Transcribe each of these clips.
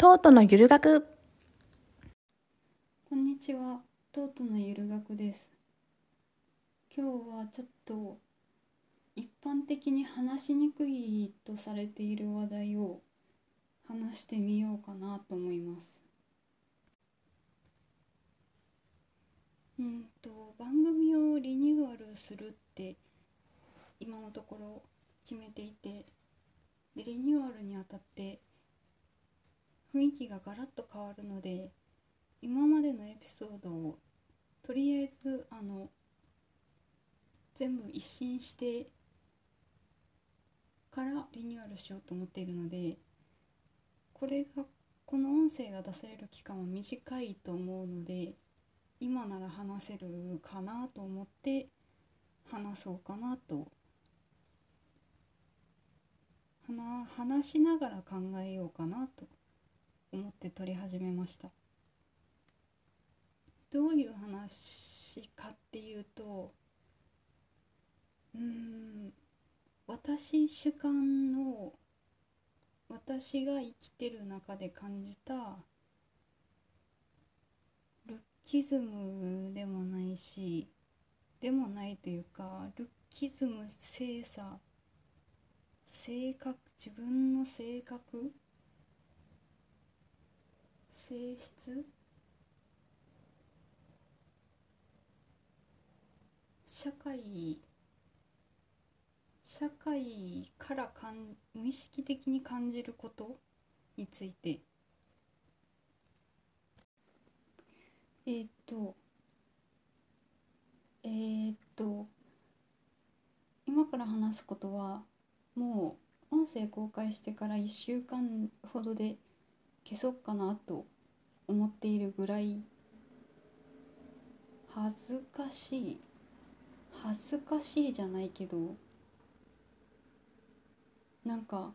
トートのゆる学こんにちは、トートのゆる学です。今日はちょっと一般的に話しにくいとされている話題を話してみようかなと思います。うんと番組をリニューアルするって今のところ決めていてでリニューアルにあたって雰囲気がガラッと変わるので今までのエピソードをとりあえずあの全部一新してからリニューアルしようと思っているのでこれがこの音声が出される期間は短いと思うので今なら話せるかなと思って話そうかなと。話話しながら考えようかなと。思って撮り始めました。どういう話かっていうとうん私主観の私が生きてる中で感じたルッキズムでもないしでもないというかルッキズム性差性格自分の性格性質？社会社会からかん無意識的に感じること？について。えーっとえーっと今から話すことはもう音声公開してから1週間ほどで消そうかなと思っているぐらい恥ずかしい。恥ずかしいじゃないけどなんか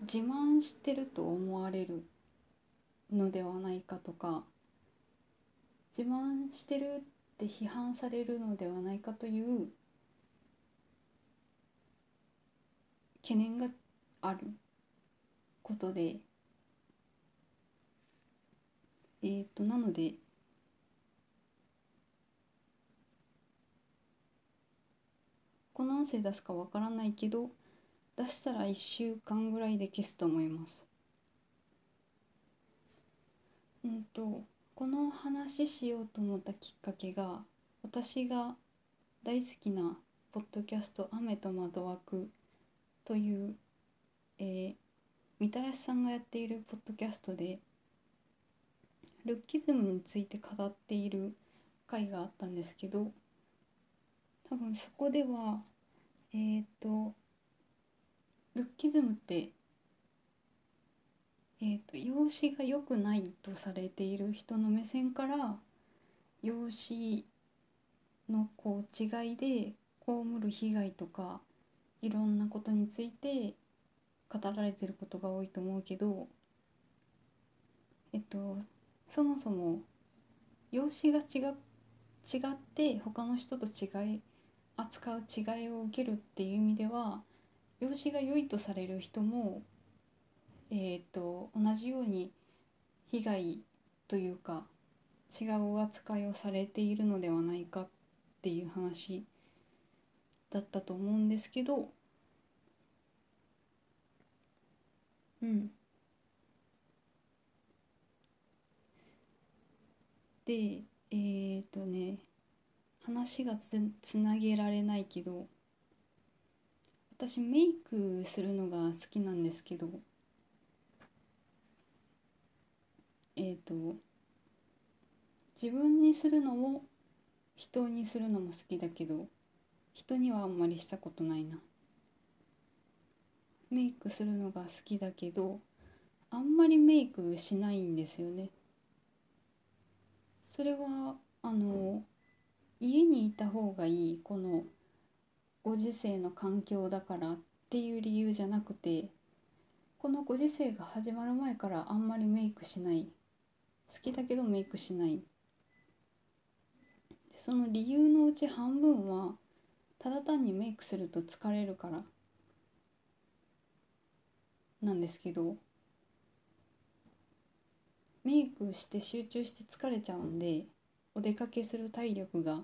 自慢してると思われるのではないかとか自慢してるって批判されるのではないかという懸念があることでえー、となのでこの音声出すかわからないけど出したら1週間ぐらいで消すと思います。うんとこの話しようと思ったきっかけが私が大好きなポッドキャスト「雨と窓枠」という、えー、みたらしさんがやっているポッドキャストでルッキズムについて語っている回があったんですけど多分そこではえー、とルッキズムってえー、と容姿が良くないとされている人の目線から容姿のこう違いで被る被害とかいろんなことについて語られてることが多いと思うけどえっとそもそも容姿が違違って他の人と違い扱う違いを受けるっていう意味では容姿が良いとされる人も、えーと、同じように被害というか違う扱いをされているのではないかっていう話だったと思うんですけどうん。でえーとね話がつつなげられないけど私メイクするのが好きなんですけどえっ、と自分にするのも人にするのも好きだけど人にはあんまりしたことないな。メイクするのが好きだけどあんまりメイクしないんですよね。それはあの家にいた方がいいこのご時世の環境だからっていう理由じゃなくてこのご時世が始まる前からあんまりメイクしない。好きだけどメイクしない。その理由のうち半分はただ単にメイクすると疲れるからなんですけどメイクして集中して疲れちゃうんでお出かけする体力が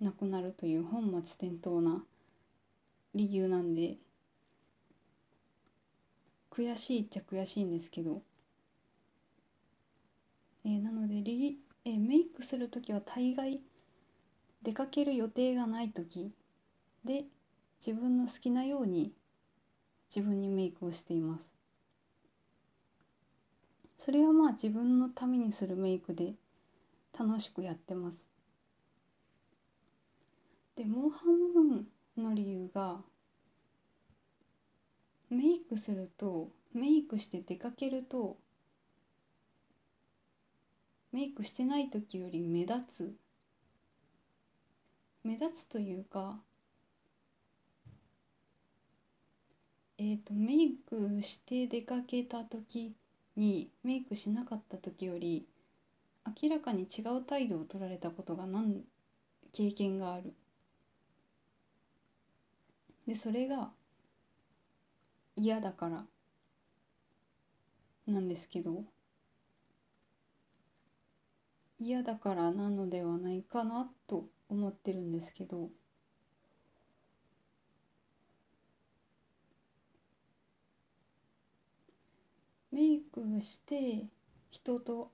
なくなるという本末転倒な理由なんで悔しいっちゃ悔しいんですけど、えー、なのでリ、えー、メイクする時は大概出かける予定がない時で自分の好きなように自分にメイクをしています。それはまあ自分のためにするメイクで楽しくやってます。でもう半分の理由がメイクするとメイクして出かけるとメイクしてない時より目立つ。目立つというかえーと、メイクして出かけた時にメイクしなかった時より明らかに違う態度を取られたことが何経験がある。でそれが嫌だからなんですけど嫌だからなのではないかなと思ってるんですけど。メイクして人と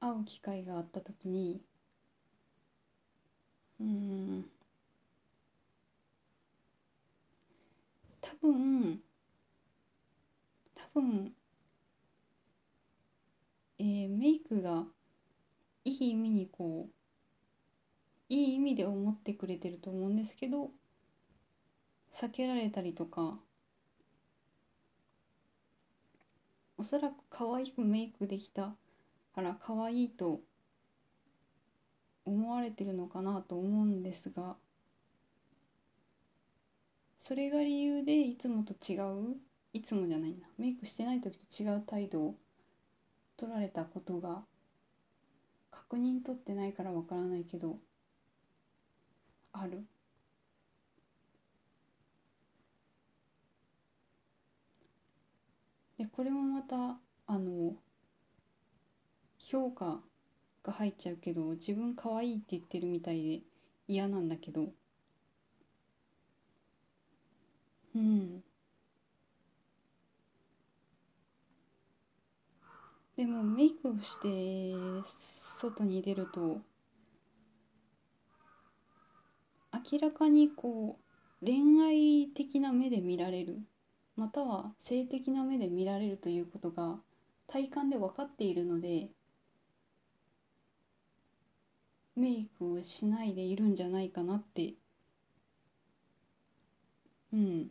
会う機会があった時にうん多分多分えー、メイクがいい意味にこういい意味で思ってくれてると思うんですけど避けられたりとかおそらく可愛くメイクできたから可愛いと思われてるのかなと思うんですがそれが理由でいつもと違ういつもじゃないなメイクしてない時と違う態度を取られたことが確認取ってないからわからないけどある。でこれもまたあの評価が入っちゃうけど自分可愛いって言ってるみたいで嫌なんだけど。うん。でもメイクをして外に出ると明らかにこう恋愛的な目で見られる。または性的な目で見られるということが体感で分かっているのでメイクをしないでいるんじゃないかなってうん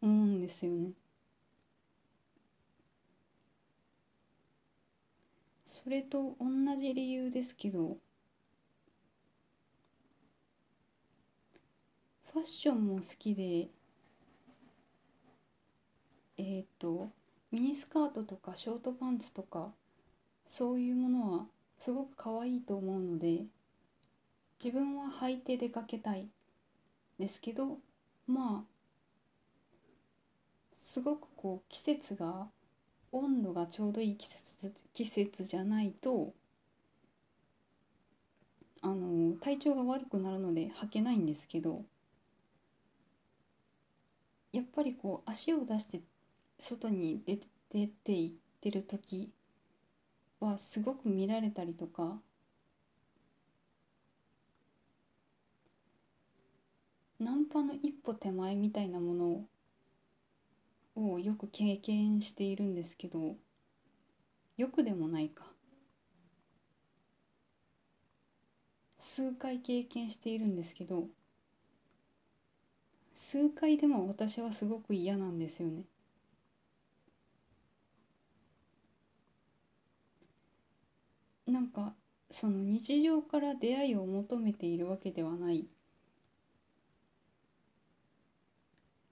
思うんですよね。それと同じ理由ですけどファッションも好きでえっ、とミニスカートとかショートパンツとかそういうものはすごく可愛いと思うので自分は履いて出かけたい。ですけどまあすごくこう季節が温度がちょうどいい季節季節じゃないとあの体調が悪くなるので履けないんですけどやっぱりこう足を出して外に出出て行ってる時はすごく見られたりとかナンパの一歩手前みたいなものをよく経験しているんですけどよくでもないか。数回経験しているんですけど数回でも私はすごく嫌なんですよね。なんかその日常から出会いを求めているわけではない。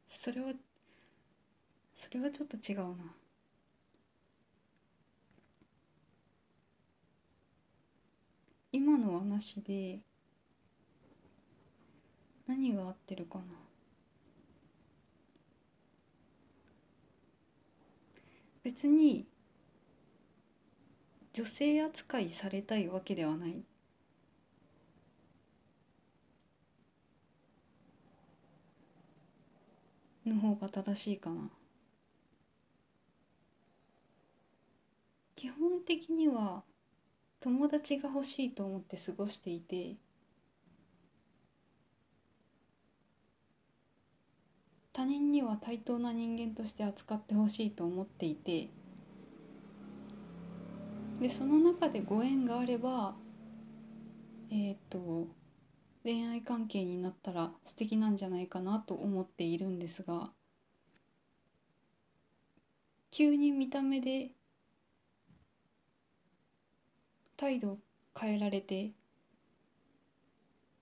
それはそれはちょっと違うな。今の話で何が合ってるかな。別に女性扱いされたいわけではない。の方が正しいかな。基本的には友達が欲しいと思って過ごしていて他人には対等な人間として扱ってほしいと思っていてでその中でご縁があればえっ、と恋愛関係になったら素敵なんじゃないかなと思っているんですが急に見た目で態度を変えられて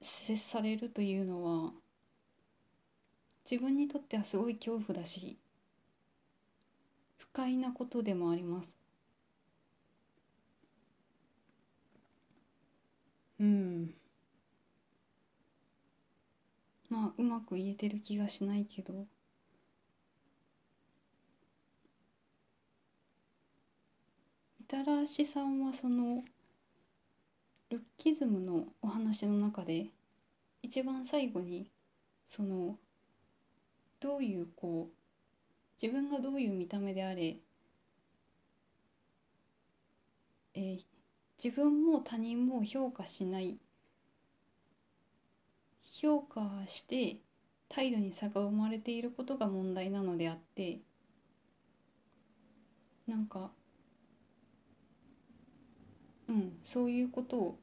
接されるというのは自分にとってはすごい恐怖だし不快なことでもあります。うん。まあうまく言えてる気がしないけど。みたらしさんはそのルッキズムのお話の中で一番最後にそのどういうこう自分がどういう見た目であれ、え自分も他人も評価しない。評価して態度に差が生まれていることが問題なのであってなんかうんそういうことを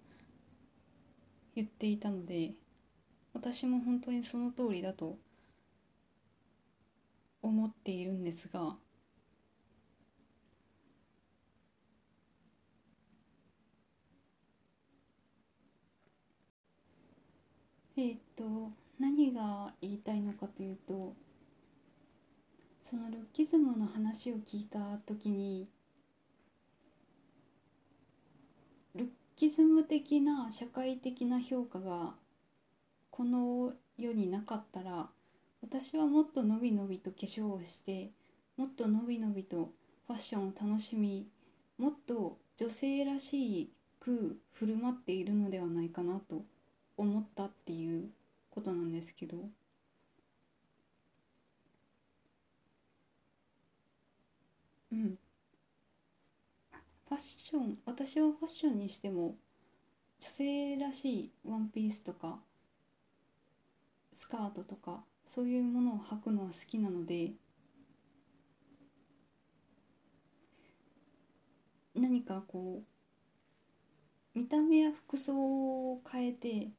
言っていたので私も本当にその通りだと思っているんですがえーっと何が言いたいのかというとそのルッキズムの話を聞いた時にルッキズム的な社会的な評価がこの世になかったら私はもっとのびのびと化粧をしてもっとのびのびとファッションを楽しみもっと女性らしく振る舞っているのではないかなと思ったっていうことなんですけど。うん。ファッション私はファッションにしても女性らしいワンピースとかスカートとかそういうものを履くのは好きなので何かこう見た目や服装を変えて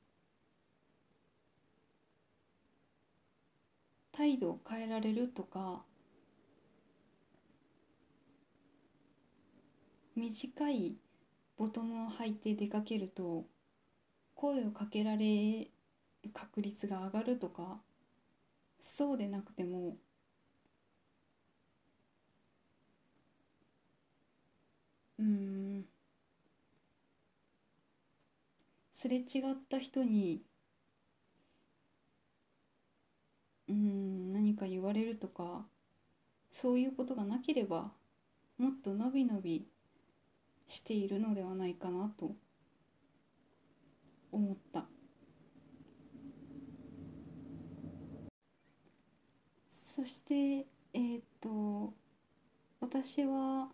態度を変えられるとか短いボトムを履いて出かけると声をかけられる確率が上がるとかそうでなくてもうんすれ違った人にうん何か言われるとかそういうことがなければもっとのびのびしているのではないかなと思った。そしてえーっと私は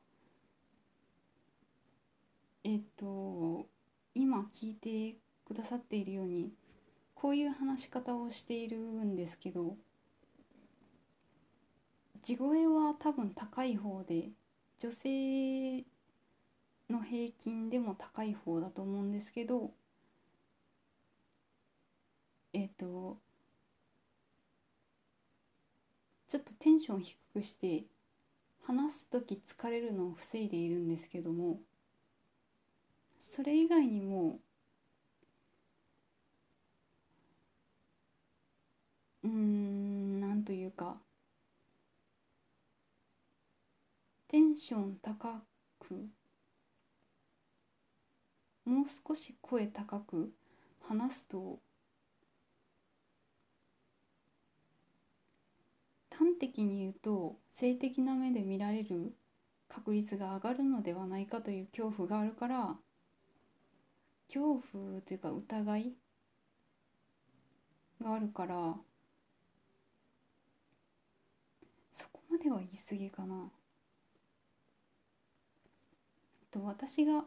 えっと今聞いてくださっているようにこういう話し方をしているんですけど地声は多分高い方で女性の平均でも高い方だと思うんですけどえっ、とちょっとテンション低くして話す時疲れるのを防いでいるんですけどもそれ以外にもうんなんというかテンション高くもう少し声高く話すと端的に言うと性的な目で見られる確率が上がるのではないかという恐怖があるから恐怖というか疑いがあるからそこまでは言い過ぎかな。と私が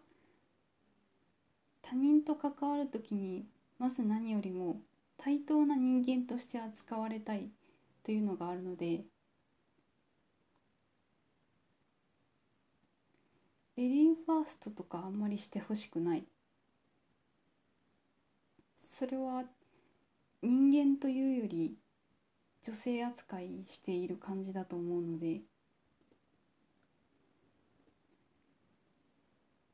他人と関わる時にまず何よりも対等な人間として扱われたいというのがあるのでレディーファーストとかあんまりしてほしくない。それは人間というより女性扱いしている感じだと思うので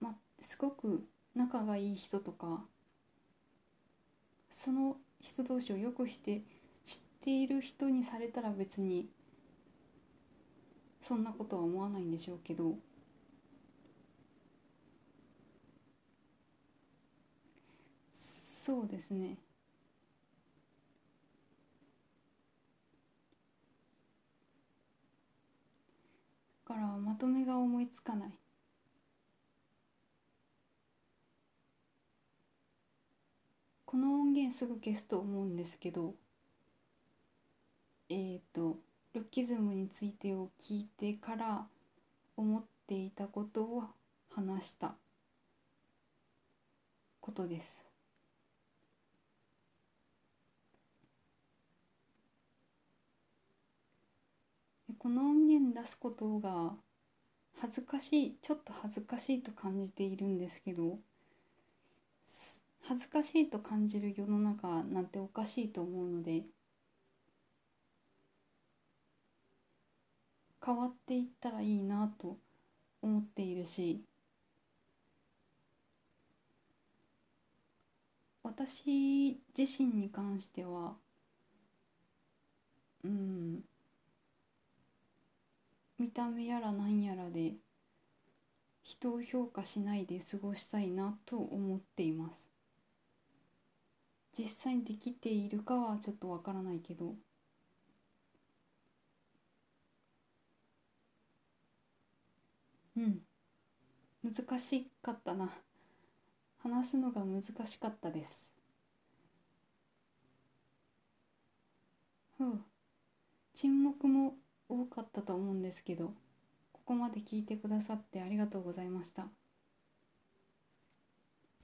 まあすごく仲がいい人とかその人同士をよくして知っている人にされたら別にそんなことは思わないんでしょうけど。そうですね。だからまとめが思いつかない。この音源すぐ消すと思うんですけどえっ、ー、とルッキズムについてを聞いてから思っていたことを話したことです。この音源出すことが恥ずかしいちょっと恥ずかしいと感じているんですけど恥ずかしいと感じる世の中なんておかしいと思うので変わっていったらいいなと思っているし私自身に関してはうん見た目やらなんやらで人を評価しないで過ごしたいなと思っています。実際にできているかはちょっとわからないけど。うん。難しかったな。話すのが難しかったです。ふう。沈黙も多かったと思うんですけどここまで聞いてくださってありがとうございました。